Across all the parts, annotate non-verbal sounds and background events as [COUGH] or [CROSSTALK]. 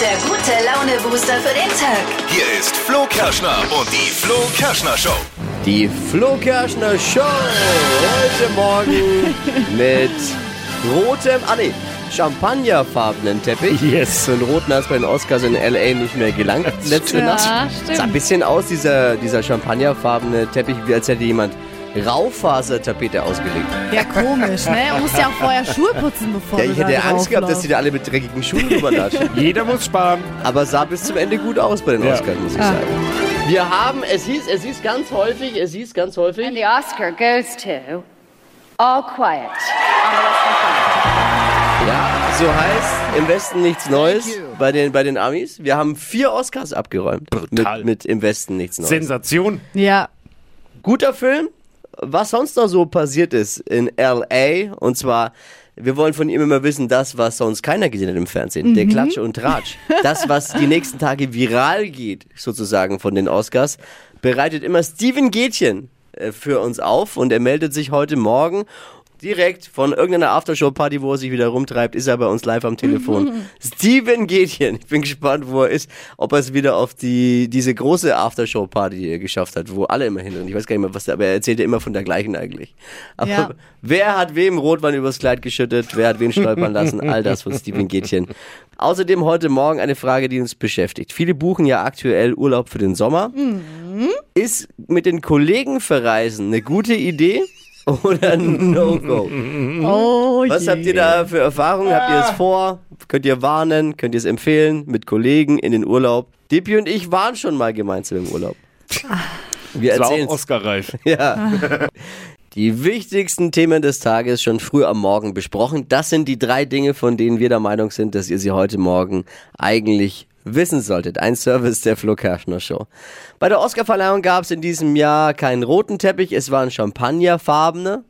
der gute Laune-Booster für den Tag. Hier ist Flo Kerschner und die Flo Kerschner Show. Die Flo Kerschner Show heute Morgen [LAUGHS] mit rotem, ah nee, champagnerfarbenen Teppich. Yes. So einen roten hat es bei den Oscars in L.A. nicht mehr gelangt letzte Ja, Nacht. stimmt. Sah ein bisschen aus, dieser, dieser champagnerfarbene Teppich, wie als hätte jemand Raufasertapete ausgelegt. Ja, komisch, ne? Man muss ja auch vorher Schuhe putzen, bevor Ja, du ich hätte da Angst gehabt, dass die da alle mit dreckigen Schuhen rüberlatschen. [LAUGHS] Jeder muss sparen. Aber sah bis zum Ende gut aus bei den Ja. Oscars, muss ich Ah. sagen. Wir haben, es hieß, es hieß ganz häufig, es hieß ganz häufig. And the Oscar goes to All Quiet on the Western Front. Ja, so heißt im Westen nichts Neues bei den, bei den Amis. Wir haben vier Oscars abgeräumt. Brutal. Mit, mit im Westen nichts Neues. Sensation. Ja, Guter Film. Was sonst noch so passiert ist in L.A. Und zwar, wir wollen von ihm immer wissen, das, was sonst keiner gesehen hat im Fernsehen. Der Klatsch und Tratsch. Das, was die nächsten Tage viral geht, sozusagen von den Oscars, bereitet immer Steven Gätchen äh, für uns auf. Und er meldet sich heute Morgen direkt von irgendeiner Aftershow-Party, wo er sich wieder rumtreibt, ist er bei uns live am Telefon. [LAUGHS] Steven Gätchen. Ich bin gespannt, wo er ist, ob er es wieder auf die, diese große Aftershow-Party geschafft hat, wo alle immer hin sind. Ich weiß gar nicht mehr, was aber er erzählt ja immer von der gleichen eigentlich. Aber Ja. wer hat wem Rotwein übers Kleid geschüttet? Wer hat wen stolpern lassen? All das von Steven Gätchen. Außerdem heute Morgen eine Frage, die uns beschäftigt. Viele buchen ja aktuell Urlaub für den Sommer. Ist mit den Kollegen verreisen eine gute Idee [LAUGHS] oder ein No-Go? [LAUGHS] oh Was je. habt ihr da für Erfahrungen? Habt ihr es vor? Könnt ihr warnen? Könnt ihr es empfehlen? Mit Kollegen in den Urlaub? Dippi und ich waren schon mal gemeinsam im Urlaub. Wir Das war erzählen auch Oscar-reif. [LAUGHS] ja. Die wichtigsten Themen des Tages schon früh am Morgen besprochen. Das sind die drei Dinge, von denen wir der Meinung sind, dass ihr sie heute Morgen eigentlich wissen solltet. Ein Service der Flo Kerschner Show. Bei der Oscarverleihung gab es in diesem Jahr keinen roten Teppich, es waren champagnerfarbene.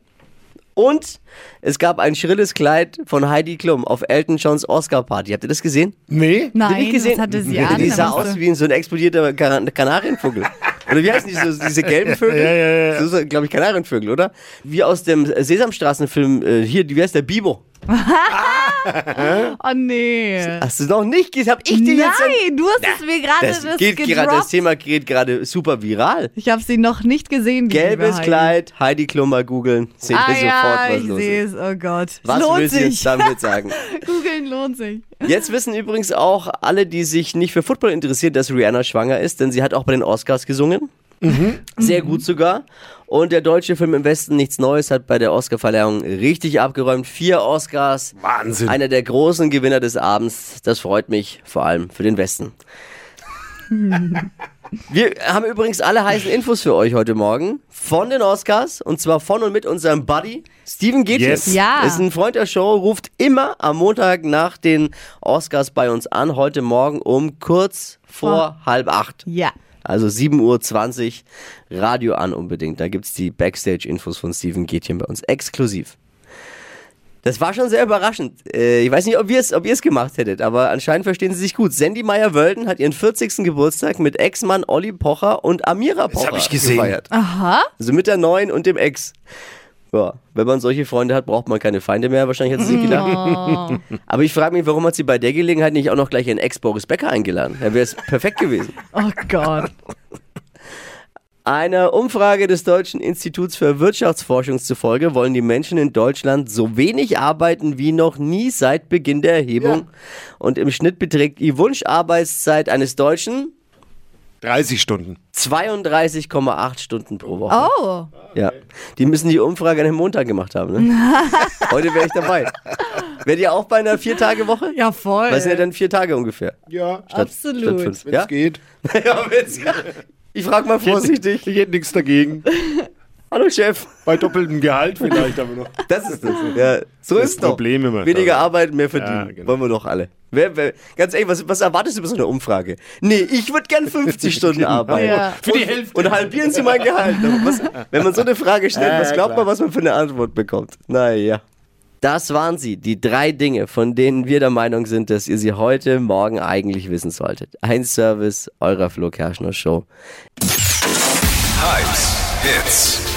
Und es gab ein schrilles Kleid von Heidi Klum auf Elton Johns Oscar-Party. Habt ihr das gesehen? Nee? Habt ihr Nein, nicht gesehen? was hatte sie die, an? die sah aus wie so ein explodierter Kan Kanarienvogel. Oder wie heißen die, so, diese gelben [LAUGHS] Vögel? Ja, ja, ja. Das ist, glaube ich, Kanarienvögel, oder? Wie aus dem Sesamstraßenfilm, äh, hier, wie heißt der, Bibo? [LAUGHS] [LAUGHS] Oh nee. Hast du noch nicht gesehen? Hab ich dir jetzt... Nein, du hast es mir gerade das, das, geht gerade, das. Thema geht gerade super viral. Ich habe sie noch nicht gesehen. Gelbes Heidi. Kleid, Heidi Klum mal googeln, seht ihr Ah sofort, ja, was ich los sehe ist. es. Oh Gott. Was lohnt willst du sich. jetzt damit sagen? [LAUGHS] Googeln lohnt sich. Jetzt wissen übrigens auch alle, die sich nicht für Football interessieren, dass Rihanna schwanger ist, denn sie hat auch bei den Oscars gesungen. Sehr gut sogar. Und der deutsche Film im Westen Nichts Neues hat bei der Oscarverleihung richtig abgeräumt. Vier Oscars. Wahnsinn. Einer der großen Gewinner des Abends. Das freut mich vor allem für den Westen. [LAUGHS] Wir haben übrigens alle heißen Infos für euch heute Morgen von den Oscars und zwar von und mit unserem Buddy Steven Gätchen. Yes. Ja. Ist ein Freund der Show, ruft immer am Montag nach den Oscars bei uns an. Heute Morgen um kurz vor halb acht. Ja. Also 7.20 Uhr Radio an unbedingt. Da gibt's die Backstage-Infos von Steven Gätchen bei uns exklusiv. Das war schon sehr überraschend. Äh, ich weiß nicht, ob ihr es ob ihr es gemacht hättet, aber anscheinend verstehen sie sich gut. Sandy Meyer-Wölden hat ihren 40. Geburtstag mit Ex-Mann Olli Pocher und Amira Pocher hab ich gesehen. gefeiert. Aha. Also mit der neuen und dem Ex. Ja, wenn man solche Freunde hat, braucht man keine Feinde mehr. Wahrscheinlich hat sie sich gedacht. Oh. Aber ich frage mich, warum hat sie bei der Gelegenheit nicht auch noch gleich ihren Ex Boris Becker eingeladen? Da wäre es perfekt gewesen. oh Gott. Einer Umfrage des Deutschen Instituts für Wirtschaftsforschung zufolge wollen die Menschen in Deutschland so wenig arbeiten wie noch nie seit Beginn der Erhebung. Und im Schnitt beträgt die Wunscharbeitszeit eines Deutschen 30 Stunden. 32,8 Stunden pro Woche. Oh. Ja. Die müssen die Umfrage an einem Montag gemacht haben. Ne? [LAUGHS] Heute wäre ich dabei. Wärt ihr auch bei einer Vier-Tage-Woche? Ja, voll. Was sind ja dann vier Tage ungefähr? Ja, Statt, Absolut. Statt fünf. wenn Ja? es geht. [LAUGHS] ja, wenn's, ich frage mal vorsichtig. Ich hätte nichts dagegen. [LAUGHS] Hallo Chef. Bei doppeltem Gehalt vielleicht aber noch. Das ist das. Ja, so Das ist doch. Problem immer. Weniger Arbeit, mehr verdienen. Ja, genau. Wollen wir doch alle. Wer, wer, ganz ehrlich, was, was erwartest du bei so einer Umfrage? Nee, ich würde gern 50 [LAUGHS] Stunden arbeiten. Ja. Für die Hälfte. Und halbieren Sie mein Gehalt. Was, wenn man so eine Frage stellt, Ja, was glaubt klar. man, was man für eine Antwort bekommt? Naja. Das waren sie, die drei Dinge, von denen wir der Meinung sind, dass ihr sie heute Morgen eigentlich wissen solltet. Ein Service eurer Flo Kerschner Show. Hypes, Hits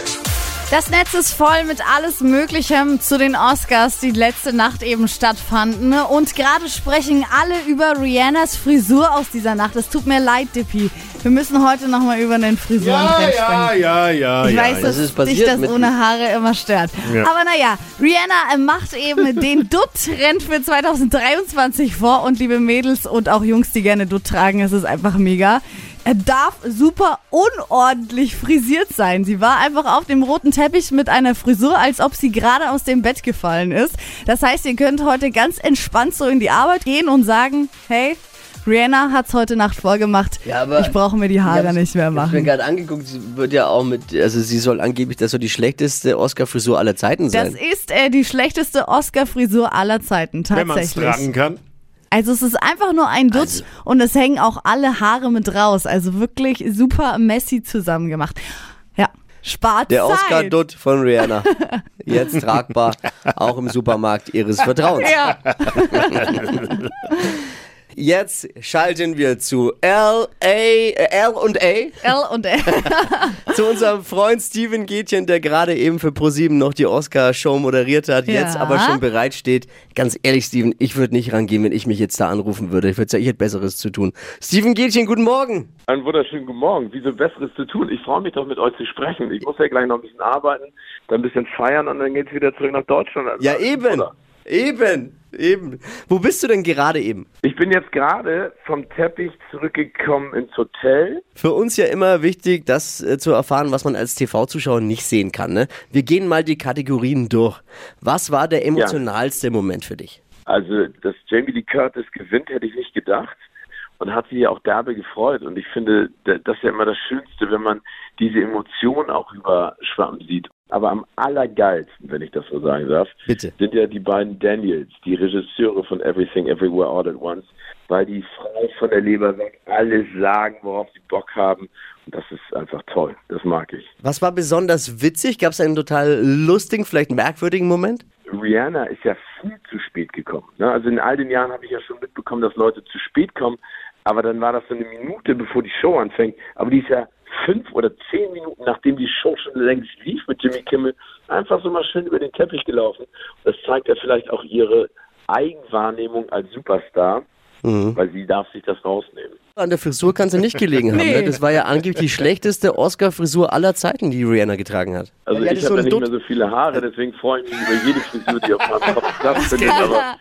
Das Netz ist voll mit alles Möglichem zu den Oscars, die letzte Nacht eben stattfanden. Und gerade sprechen alle über Rihannas Frisur aus dieser Nacht. Es tut mir leid, Dippy. Wir müssen heute nochmal über den Frisurentrend Ja, sprechen. ja, ja, ja. Ich ja, weiß, ja. dass Das ist dich das ohne Haare immer stört. Ja. Aber naja, Rihanna äh, macht eben [LAUGHS] den Dutt-Trend für 2023 vor. Und liebe Mädels und auch Jungs, die gerne Dutt tragen, es ist einfach mega. Er darf super unordentlich frisiert sein. Sie war einfach auf dem roten Teppich mit einer Frisur, als ob sie gerade aus dem Bett gefallen ist. Das heißt, ihr könnt heute ganz entspannt so in die Arbeit gehen und sagen, hey, Rihanna hat's heute Nacht vorgemacht. Ja, aber ich brauche mir die Haare nicht mehr Ich habe mir machen. gerade angeguckt, sie wird ja auch mit, also sie soll angeblich das so die schlechteste Oscar-Frisur aller Zeiten Das sein. ist äh, die schlechteste Oscar-Frisur aller Zeiten, Wenn man es tatsächlich. tragen kann. Also es ist einfach nur ein Dutt Also- und es hängen auch alle Haare mit raus. Also wirklich super messy zusammen gemacht. Ja, spart Der. Oscar-Dutt von Rihanna. [LAUGHS] Jetzt tragbar, auch im Supermarkt ihres Vertrauens. Ja, [LAUGHS] Jetzt schalten wir zu L.A. Äh, L und A. L und L. [LAUGHS] zu unserem Freund Steven Gätchen, der gerade eben für ProSieben noch die Oscar-Show moderiert hat, Ja. jetzt aber schon bereit steht. Ganz ehrlich, Steven, ich würde nicht rangehen, wenn ich mich jetzt da anrufen würde. Ich würde sagen, ich hätte Besseres zu tun. Steven Gätchen, guten Morgen. Einen wunderschönen guten Morgen. Wieso Besseres zu tun? Ich freue mich doch mit euch zu sprechen. Ich muss ja gleich noch ein bisschen arbeiten, dann ein bisschen feiern und dann geht's wieder zurück nach Deutschland. Also, Ja, eben. oder? Eben. Eben. Wo bist du denn gerade eben? Ich bin jetzt gerade vom Teppich zurückgekommen ins Hotel. Für uns ja immer wichtig, das äh, zu erfahren, was man als TV-Zuschauer nicht sehen kann. Ne? Wir gehen mal die Kategorien durch. Was war der emotionalste Moment für dich? Also, dass Jamie Lee Curtis gewinnt, hätte ich nicht gedacht. Und hat sich ja auch derbe gefreut. Und ich finde, da- das ist ja immer das Schönste, wenn man diese Emotionen auch überschwappen sieht. Aber am allergeilsten, wenn ich das so sagen darf, Bitte. sind ja die beiden Daniels, die Regisseure von Everything Everywhere All at Once, weil die frei von der Leber weg alles sagen, worauf sie Bock haben. Und das ist einfach toll. Das mag ich. Was war besonders witzig? Gab es einen total lustigen, vielleicht merkwürdigen Moment? Rihanna ist ja viel zu spät gekommen. Ne? Also in all den Jahren habe ich ja schon mitbekommen, dass Leute zu spät kommen, aber dann war das so eine Minute, bevor die Show anfängt. Aber die ist ja fünf oder zehn Minuten, nachdem die Show schon längst lief mit Jimmy Kimmel, einfach so mal schön über den Teppich gelaufen. Das zeigt ja vielleicht auch ihre Eigenwahrnehmung als Superstar, weil sie darf sich das rausnehmen. An der Frisur kann sie nicht gelegen haben. Nee. Ne? Das war ja angeblich die schlechteste Oscar-Frisur aller Zeiten, die Rihanna getragen hat. Also hatte ich habe ja nicht Dutt. mehr so viele Haare, deswegen freue ich mich über jede Frisur, die auf meinem Kopf stattfindet. Aber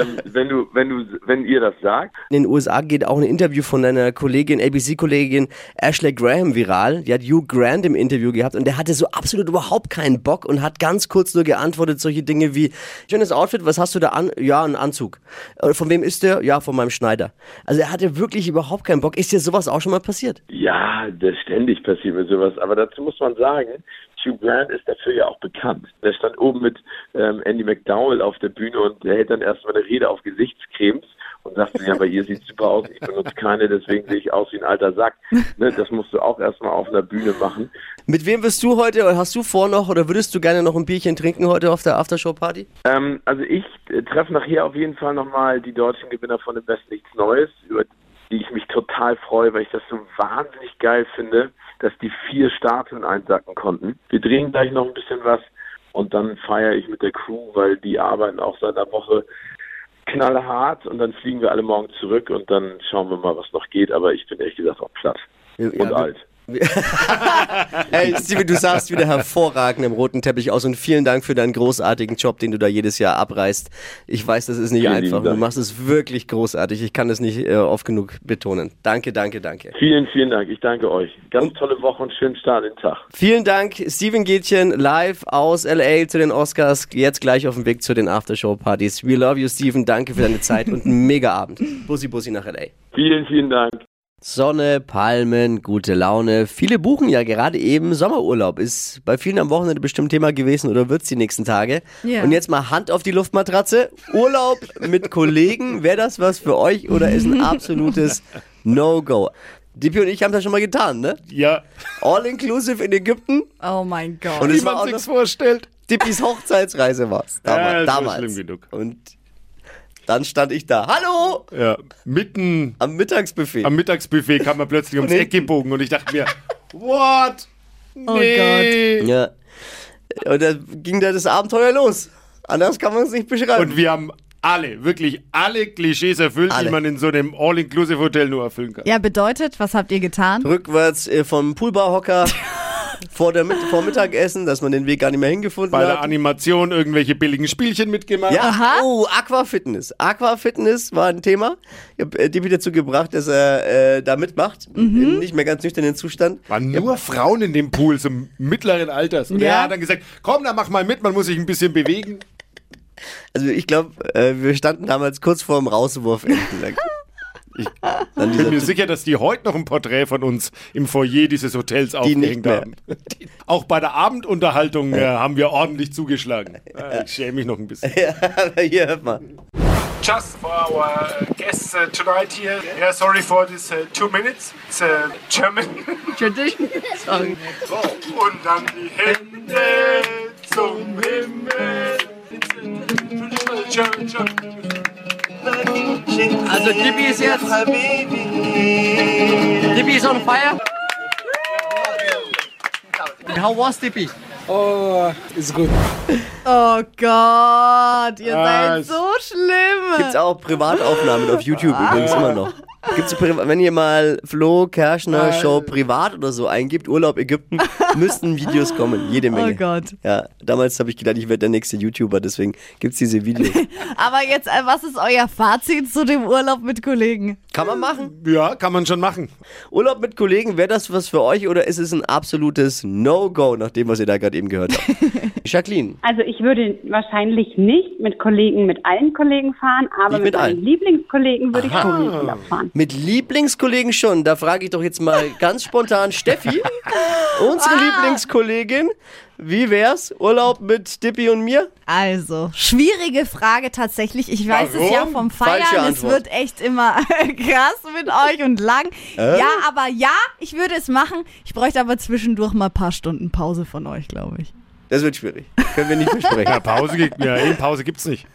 ähm, wenn du, wenn du, wenn ihr das sagt, In den USA geht auch ein Interview von deiner Kollegin, ABC-Kollegin Ashley Graham viral. Die hat Hugh Grant im Interview gehabt und der hatte so absolut überhaupt keinen Bock und hat ganz kurz nur geantwortet, solche Dinge wie, schönes Outfit, was hast du da an? Ja, einen Anzug. Äh, Von wem ist der? Ja, von meinem Schneider. Also er hatte wirklich überhaupt keinen Bock. Ist dir sowas auch schon mal passiert? Ja, das ständig passiert mir sowas. Aber dazu muss man sagen, Hugh Grant ist dafür ja auch bekannt. Der stand oben mit ähm, Andy McDowell auf der Bühne und der hält dann erstmal eine Rede auf Gesichtscremes und sagt, ja, bei ihr sieht super aus, ich benutze keine, deswegen sehe ich aus wie ein alter Sack. Ne, das musst du auch erstmal auf einer Bühne machen. Mit wem wirst du heute, oder hast du vor noch, oder würdest du gerne noch ein Bierchen trinken heute auf der Aftershow-Party? Ähm, also ich äh, treffe nachher auf jeden Fall nochmal die deutschen Gewinner von dem Besten Nichts Neues, über die ich mich total freue, weil ich das so wahnsinnig geil finde, dass die vier Statuen einsacken konnten. Wir drehen gleich noch ein bisschen was und dann feiere ich mit der Crew, weil die arbeiten auch seit einer Woche knallhart und dann fliegen wir alle morgen zurück und dann schauen wir mal, was noch geht. Aber ich bin ehrlich gesagt auch platt Ja, und alt. [LAUGHS] Hey, Steven, du sahst wieder hervorragend im roten Teppich aus und vielen Dank für deinen großartigen Job, den du da jedes Jahr abreißt. Ich weiß, das ist nicht Vielen einfach. Du machst es wirklich großartig. Ich kann es nicht äh, oft genug betonen. Danke, danke, danke. Vielen, vielen Dank. Ich danke euch. Ganz tolle Woche und schönen Start in den Tag. Vielen Dank, Steven Gätchen, live aus LA zu den Oscars. Jetzt gleich auf dem Weg zu den Aftershow-Partys. We love you, Steven. Danke für deine Zeit und einen mega Abend. Bussi, Bussi nach LA. Vielen, vielen Dank. Sonne, Palmen, gute Laune. Viele buchen ja gerade eben Sommerurlaub. Ist bei vielen am Wochenende bestimmt Thema gewesen oder wird's die nächsten Tage. Ja. Und jetzt mal Hand auf die Luftmatratze. Urlaub mit [LAUGHS] Kollegen. Wäre das was für euch oder ist ein absolutes No-Go? Dippi und ich haben das schon mal getan, ne? Ja, All-inclusive in Ägypten. Oh mein Gott. Und wie es man sich's vorstellt. Dippis Hochzeitsreise war's. Ja, Damals. das war damals. schlimm genug. Und dann stand ich da. Hallo! Ja, mitten Am Mittagsbuffet. am Mittagsbuffet kam er plötzlich ums Nee. Eck gebogen und ich dachte mir, what? Oh Nee. Ja. Und da ging da das Abenteuer los. Anders kann man es nicht beschreiben. Und wir haben alle, wirklich alle Klischees erfüllt, Alle. die man in so einem All-Inclusive-Hotel nur erfüllen kann. Ja, bedeutet, was habt ihr getan? Rückwärts äh, vom Poolbarhocker [LAUGHS] vor, der, vor Mittagessen, dass man den Weg gar nicht mehr hingefunden Bei der hat. Animation irgendwelche billigen Spielchen mitgemacht. Ja, Aha. oh, Aquafitness. Aquafitness war ein Thema. Ich habe äh, Dippy dazu gebracht, dass er äh, da mitmacht. Im nicht mehr ganz nüchternen Zustand. Waren nur Frauen in dem Pool, so mittleren Alters. Und Ja. er hat dann gesagt, komm, dann mach mal mit, man muss sich ein bisschen bewegen. Also ich glaube, äh, wir standen damals kurz vor dem Rauswurf. Ich [LAUGHS] Dann bin mir sicher, dass die heute noch ein Porträt von uns im Foyer dieses Hotels nicht aufgehängt haben. [LAUGHS] Auch bei der Abendunterhaltung äh, haben wir ordentlich zugeschlagen. Äh, Ich schäme mich noch ein bisschen. [LAUGHS] aber hier hört mal. just for our guests uh, tonight here. Yeah, sorry for this uh, two minutes. It's uh, German. Tradition. Sorry. Und dann die Hände zum Himmel. It's a traditional German, German. Also Dippy ist jetzt. Dippy is on fire. How was Dippy? Oh Gott, ihr Ah, seid so schlimm. Gibt's auch Privataufnahmen auf YouTube übrigens immer noch. Gibt's wenn ihr mal Flo Kerschner Show privat oder so eingibt, Urlaub Ägypten, [LAUGHS] müssten Videos kommen, jede Menge. Oh Gott. Ja, damals habe ich gedacht, ich werde der nächste YouTuber, deswegen gibt's diese Videos. [LAUGHS] Aber jetzt, äh, was ist euer Fazit zu dem Urlaub mit Kollegen? Kann man machen. Ja, kann man schon machen. Urlaub mit Kollegen, wäre das was für euch oder ist es ein absolutes No-Go, nach dem, was ihr da gerade eben gehört habt? [LAUGHS] Jacqueline, Also ich würde wahrscheinlich nicht mit Kollegen, mit allen Kollegen fahren, aber Nicht mit, mit allen? meinen Lieblingskollegen würde ich schon Urlaub fahren. mit Lieblingskollegen schon, da frage ich doch jetzt mal ganz spontan Steffi, [LAUGHS] unsere Lieblingskollegin. Wie wär's? Urlaub mit Dippy und mir? Also, schwierige Frage tatsächlich. Ich weiß es ja Warum? vom Feiern. Es wird echt immer [LAUGHS] krass mit euch und lang. Äh? Ja, aber ja, ich würde es machen. Ich bräuchte aber zwischendurch mal ein paar Stunden Pause von euch, glaube ich. Das wird schwierig. Können wir nicht besprechen. [LAUGHS] Ja, Pause, gibt- ja, eben Pause gibt's nicht.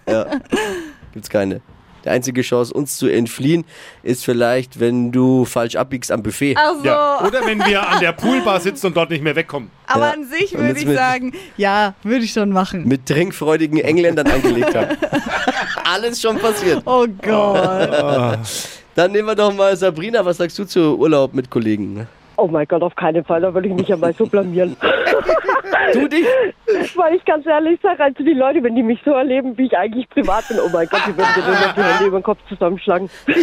Gibt's keine. Die einzige Chance, uns zu entfliehen, ist vielleicht, wenn du falsch abbiegst am Buffet. Also, Ja. Oder wenn wir an der Poolbar sitzen und dort nicht mehr wegkommen. Aber Ja. an sich würde ich mit- sagen, ja, würde ich schon machen. Mit trinkfreudigen Engländern angelegt haben. [LAUGHS] Alles schon passiert. Oh Gott. [LAUGHS] Dann nehmen wir doch mal Sabrina. Was sagst du zu Urlaub mit Kollegen? Oh mein Gott, auf keinen Fall, da würde ich mich ja mal so blamieren. [LAUGHS] Du dich? Weil ich ganz ehrlich sage, also die Leute, wenn die mich so erleben, wie ich eigentlich privat bin, oh mein Gott, die würden mir nur noch die Hände über den Kopf zusammenschlagen. [LAUGHS]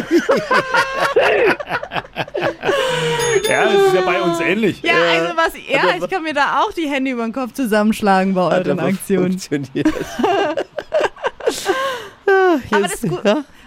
Ja, das ist ja bei uns ähnlich. Ja, also was, ja, ich kann mir da auch die Hände über den Kopf zusammenschlagen bei euren Aktionen. Funktioniert. [LAUGHS] Aber das, Gu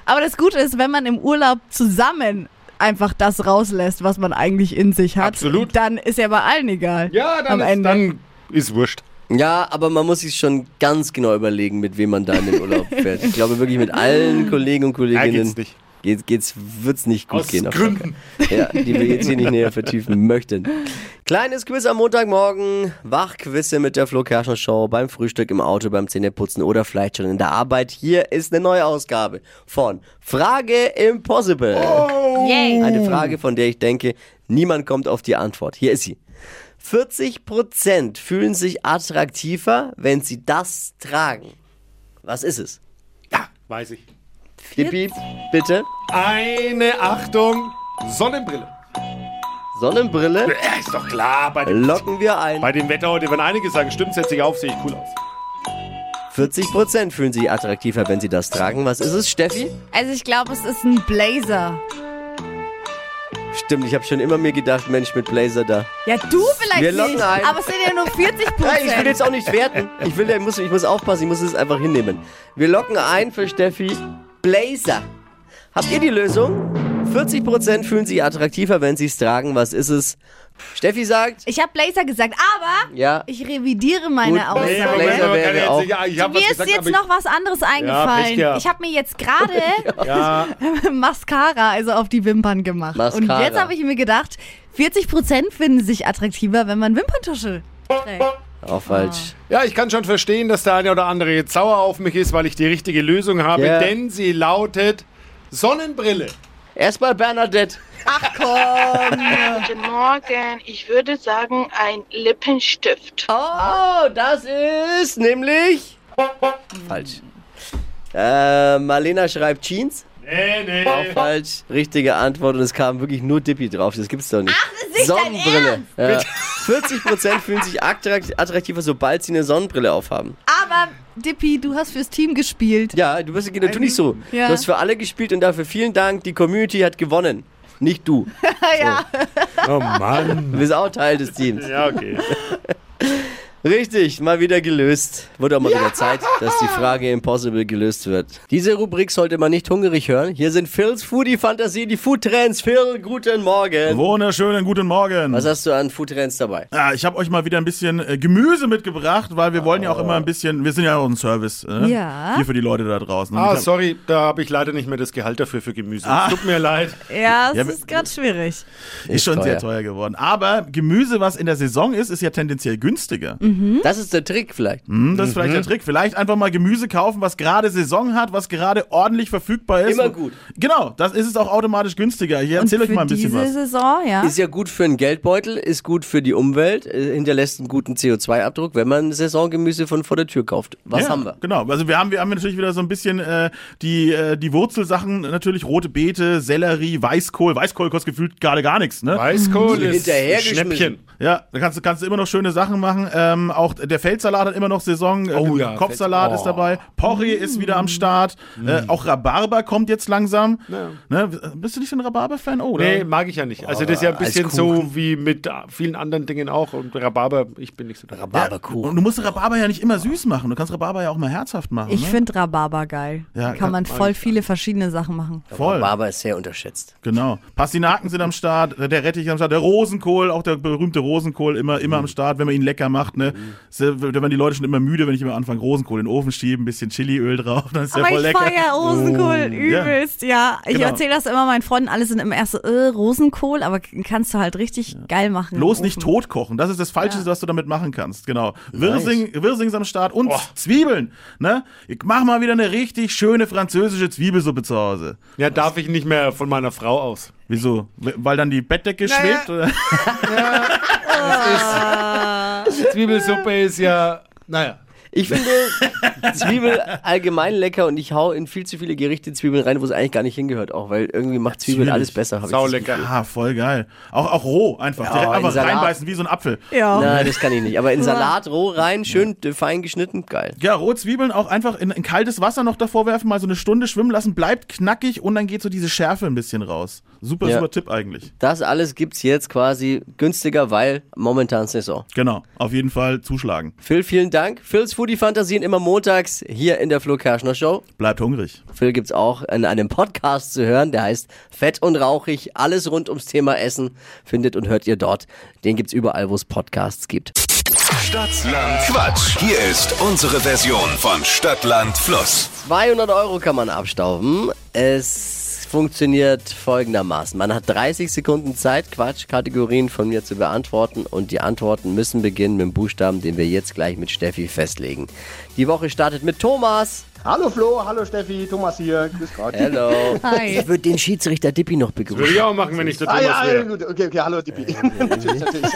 aber das Gute ist, wenn man im Urlaub zusammen einfach das rauslässt, was man eigentlich in sich hat, Absolut. dann ist ja bei allen egal. Ja, dann, Am ist, Ende. dann ist wurscht. Ja, aber man muss sich schon ganz genau überlegen, mit wem man da in den Urlaub fährt. Ich glaube wirklich mit allen Kollegen und Ja, Kolleginnen geht's nicht. Geht's, geht's, wird's nicht gut Aus gehen. auf Gründen. Ja, die wir jetzt hier nicht näher vertiefen [LAUGHS] möchten. Kleines Quiz am Montagmorgen. Wachquizze mit der Flo Kerschner Show beim Frühstück, im Auto, beim Zähneputzen oder vielleicht schon in der Arbeit. Hier ist eine neue Ausgabe von Frage Impossible. Yay. Eine Frage, von der ich denke, niemand kommt auf die Antwort. Hier ist sie. 40% fühlen sich attraktiver, wenn sie das tragen. Was ist es? Ja, weiß ich. Dippi, bitte. Eine Achtung, Sonnenbrille. Sonnenbrille Ja, ist doch klar. Bei dem, locken wir ein. bei dem Wetter heute, wenn einige sagen, stimmt, setze ich auf, sehe ich cool aus. 40% fühlen sich attraktiver, wenn sie das tragen. Was ist es, Steffi? Also ich glaube, es ist ein Blazer. Stimmt, ich habe schon immer mir gedacht, Mensch, mit Blazer da. Ja, du vielleicht Wir locken nicht, ein. aber es sind ja nur 40% Hey, ich will Prozent. jetzt auch nicht werten. Ich, will, ich, muss, ich muss aufpassen, ich muss es einfach hinnehmen. Wir locken ein für Steffi Blazer. Habt ihr die Lösung? 40% fühlen sich attraktiver, wenn sie es tragen. Was ist es? Steffi sagt, Ich habe Blazer gesagt, aber ja, ich revidiere meine Gut, Aussage. Blazer wäre auch- ja, ich Mir was ist gesagt, jetzt noch was anderes eingefallen. Gehabt. ich habe mir jetzt gerade [LAUGHS] Ja, Mascara, also auf die Wimpern gemacht. Und Mascara. jetzt habe ich mir gedacht, 40% finden sich attraktiver, wenn man Wimperntusche trägt. Auch falsch. ja, ich kann schon verstehen, dass der eine oder andere jetzt sauer auf mich ist, weil ich die richtige Lösung habe, Ja. denn sie lautet Sonnenbrille. Erstmal Bernadette. Ach komm. Guten Morgen. Ich würde sagen, ein Lippenstift. Oh, das ist nämlich. Falsch. Äh, Marlena schreibt Jeans. Nee, nee. Auch falsch. Richtige Antwort und es kam wirklich nur Dippy drauf. Das gibt's doch nicht. Ach, das ist nicht Sonnenbrille. Ja. 40% fühlen sich attrakt- attraktiver, sobald sie eine Sonnenbrille aufhaben. Aber, Dippy, du hast fürs Team gespielt. Ja, du bist du nicht so. Ja. Du hast für alle gespielt und dafür vielen Dank. Die Community hat gewonnen. Nicht du. [LAUGHS] ja. Oh Mann. Du bist auch Teil des Teams. Ja, okay. [LAUGHS] Richtig, mal wieder gelöst. Wurde auch mal wieder Zeit, dass die Frage Impossible gelöst wird. Diese Rubrik sollte man nicht hungrig hören. Hier sind Phils Foodie-Fantasie, die Food-Trends. Phil, guten Morgen. Wunderschönen guten Morgen. Was hast du an Food-Trends dabei? Ja, ich habe euch mal wieder ein bisschen äh, Gemüse mitgebracht, weil wir wollen ja auch immer ein bisschen, wir sind ja auch ein Service. Äh, Ja. Hier für die Leute da draußen. Ah, sorry, da habe ich leider nicht mehr das Gehalt dafür für Gemüse. Ah. Tut mir leid. Ja, es Ja, ist gerade schwierig. Ist schon teuer. sehr teuer geworden. Aber Gemüse, was in der Saison ist, ist ja tendenziell günstiger. Das ist der Trick vielleicht. Hm, das ist vielleicht Mhm. der Trick. Vielleicht einfach mal Gemüse kaufen, was gerade Saison hat, was gerade ordentlich verfügbar ist. Immer gut. Genau, das ist es auch automatisch günstiger. Ich erzähle euch mal ein bisschen diese was. Saison, ja. Ist ja gut für einen Geldbeutel, ist gut für die Umwelt, äh, hinterlässt einen guten CO2-Abdruck, wenn man Saisongemüse von vor der Tür kauft. Was ja, haben wir? Genau, also wir haben, wir haben natürlich wieder so ein bisschen äh, die, äh, die Wurzelsachen, natürlich rote Beete, Sellerie, Weißkohl. Weißkohl kostet gefühlt gerade gar nichts, ne? Weißkohl Mhm. ist. Schnäppchen. Ja, da kannst, du- kannst du immer noch schöne Sachen machen. Ähm, auch der Feldsalat hat immer noch Saison. Äh, Oh ja, Kopfsalat Feld- ist dabei. Porree ist wieder am Start. Äh, auch Rhabarber kommt jetzt langsam. Ne? Bist du nicht so ein Rhabarber-Fan? Oh, Nee, mag ich ja nicht. Also das ist ja ein bisschen so wie mit vielen anderen Dingen auch. Und Rhabarber, ich bin nicht so der Ja, Rhabarberkuchen. und du musst Rhabarber ja nicht immer süß machen. Du kannst Rhabarber ja auch mal herzhaft machen. Ich ne? finde Rhabarber geil. Ja, Kann man kann- voll viele verschiedene Sachen machen. Voll. Rhabarber ist sehr unterschätzt. Genau. Pastinaken sind am Start, der Rettich am Start, der Rosenkohl, auch der berühmte Rosenkohl, immer, immer Mhm. am Start, wenn man ihn lecker macht. Ne? Da werden die Leute schon immer müde, wenn ich immer anfange, Rosenkohl in den Ofen schieben, ein bisschen Chiliöl drauf, dann ist der Aber voll ich lecker. feier Rosenkohl Oh, übelst, ja. Ich Genau. erzähle das immer meinen Freunden, alle sind immer erst so, äh, Rosenkohl, aber kannst du halt richtig geil machen. im Bloß nicht tot kochen. Das ist das Falscheste, was du damit machen kannst. Genau. Wirsing, Wirsings am Start und Zwiebeln. Ne? Ich mach mal wieder eine richtig schöne französische Zwiebelsuppe zu Hause. Ja, darf ich nicht mehr von meiner Frau aus. Wieso? Weil dann die Bettdecke schwebt? Oder? [LAUGHS] Zwiebelsuppe ist ja, naja. Ich finde Zwiebel allgemein lecker und ich hau in viel zu viele Gerichte Zwiebeln rein, wo es eigentlich gar nicht hingehört, auch weil irgendwie macht Zwiebeln Zwiebelig. alles besser. Sau lecker. Ah, voll geil. Auch, auch roh einfach. Ja, Direkt in einfach Salat. reinbeißen wie so ein Apfel. Ja. Nein, das kann ich nicht. Aber in Salat roh rein, schön äh, fein geschnitten, geil. Ja, Rohzwiebeln auch einfach in, in kaltes Wasser noch davor werfen, mal so eine Stunde schwimmen lassen, bleibt knackig und dann geht so diese Schärfe ein bisschen raus. Super, Ja. super Tipp eigentlich. Das alles gibt's jetzt quasi günstiger, weil momentan Saison. Genau, auf jeden Fall zuschlagen. Phil, vielen Dank. Phils Foodie Fantasien immer montags hier in der Flo Kerschner Show. Bleibt hungrig. Phil gibt's auch in einem Podcast zu hören, der heißt Fett und Rauchig. Alles rund ums Thema Essen findet und hört ihr dort. Den gibt's überall, wo es Podcasts gibt. Stadtland Quatsch. Hier ist unsere Version von Stadtland Fluss. 200 Euro kann man abstauben. Es funktioniert folgendermaßen. Man hat 30 Sekunden Zeit, Quatschkategorien von mir zu beantworten und die Antworten müssen beginnen mit dem Buchstaben, den wir jetzt gleich mit Steffi festlegen. Die Woche startet mit Thomas. Hallo Flo, hallo Steffi, Thomas hier. Grüß Gott. Hello. Hi. Ich würde den Schiedsrichter Dippi noch Würde ich begrüßen. auch machen, wenn ich der Ah Thomas ja, ja, wäre. gut, okay, okay, hallo Dippi. [LAUGHS] natürlich, natürlich.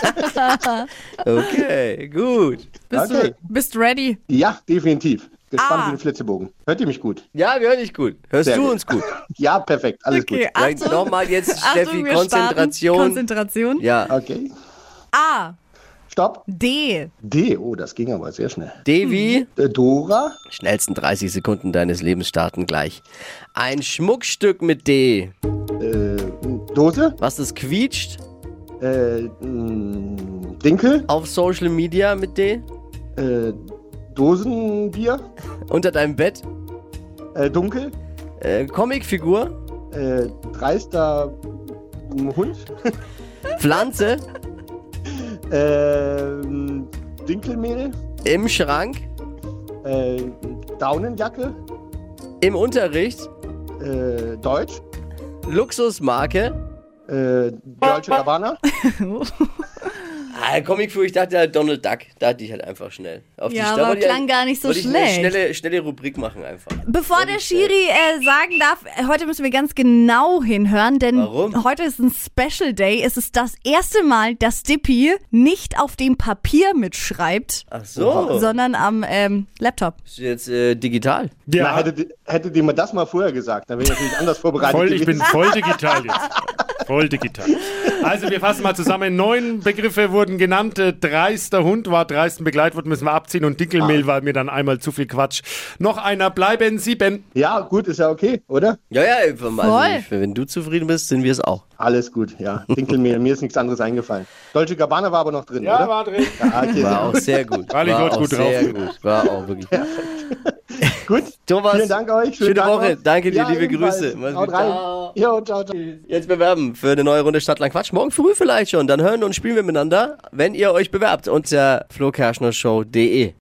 Okay, gut. Bist, Okay. du, bist ready? Ja, definitiv. Gespannt Ah. wie ein Flitzebogen. Hört ihr mich gut? Ja, wir hören dich gut. Hörst Sehr du gut. uns gut? [LAUGHS] Ja, perfekt, alles Okay, Ja, Achtung. Nochmal jetzt, Steffi, Achtung, Konzentration. starten. Konzentration. Ja, gut. Okay, A. stopp. D. D, oh, das ging aber sehr schnell. Devi, Äh, Dora, schnellsten 30 Sekunden deines Lebens starten gleich. Ein Schmuckstück mit D. äh, Dose, Was das quietscht äh, mh, Dinkel, auf Social Media mit D. äh, Dosenbier, Unter deinem Bett. äh, Dunkel, Äh, Comicfigur. äh, dreister mh, Hund, [LAUGHS] Pflanze. äh, Dinkelmehl, Im Schrank. äh, Daunenjacke, Im Unterricht. äh, Deutsch, Luxusmarke. äh, Dolce Gabbana, [LAUGHS] Ah, Comicfigur, ich dachte halt Donald Duck. Da hatte ich halt einfach schnell. Auf Ja, da aber wollte ich klang halt- gar nicht so wollte ich eine schlecht. Schnelle, schnelle Rubrik machen einfach. Bevor der Schiri äh, sagen darf, äh, heute müssen wir ganz genau hinhören, denn Warum? heute ist ein Special Day. Es ist das erste Mal, dass Dippy nicht auf dem Papier mitschreibt, Ach so. sondern am ähm, Laptop. Ist jetzt äh, digital. Ja. Na, hättet, hättet ihr mir das mal vorher gesagt, dann wäre ich natürlich anders [LAUGHS] vorbereitet Voll, ich bin voll digital jetzt. [LAUGHS] Voll digital. Also wir fassen mal zusammen. Neun Begriffe wurden genannt. Äh, Dreister Hund war dreisten Begleitwort, müssen wir abziehen. Und Dinkelmehl Ah. war mir dann einmal zu viel Quatsch. Noch einer bleiben sieben. Ja, gut, ist ja okay, oder? Ja, ja, also ich, wenn du zufrieden bist, sind wir es auch. Alles gut, ja. Dinkelmehl, mir ist nichts anderes eingefallen. Dolce Gabbana war aber noch drin, Ja, oder? war drin. Ja, okay, War auch gut. sehr gut. War War auch gut sehr drauf. gut. War auch wirklich. [LAUGHS] [LAUGHS] Gut, Thomas, vielen Dank euch. Schöne Tag Woche. noch. Danke dir, ja, liebe ebenfalls. Grüße. Mach's Haut rein. Ciao. Jo, ciao, ciao. Jetzt bewerben für eine neue Runde Stadtland Quatsch. Morgen früh vielleicht schon. Dann hören und spielen wir miteinander, wenn ihr euch bewerbt unter flokerschnershow.de.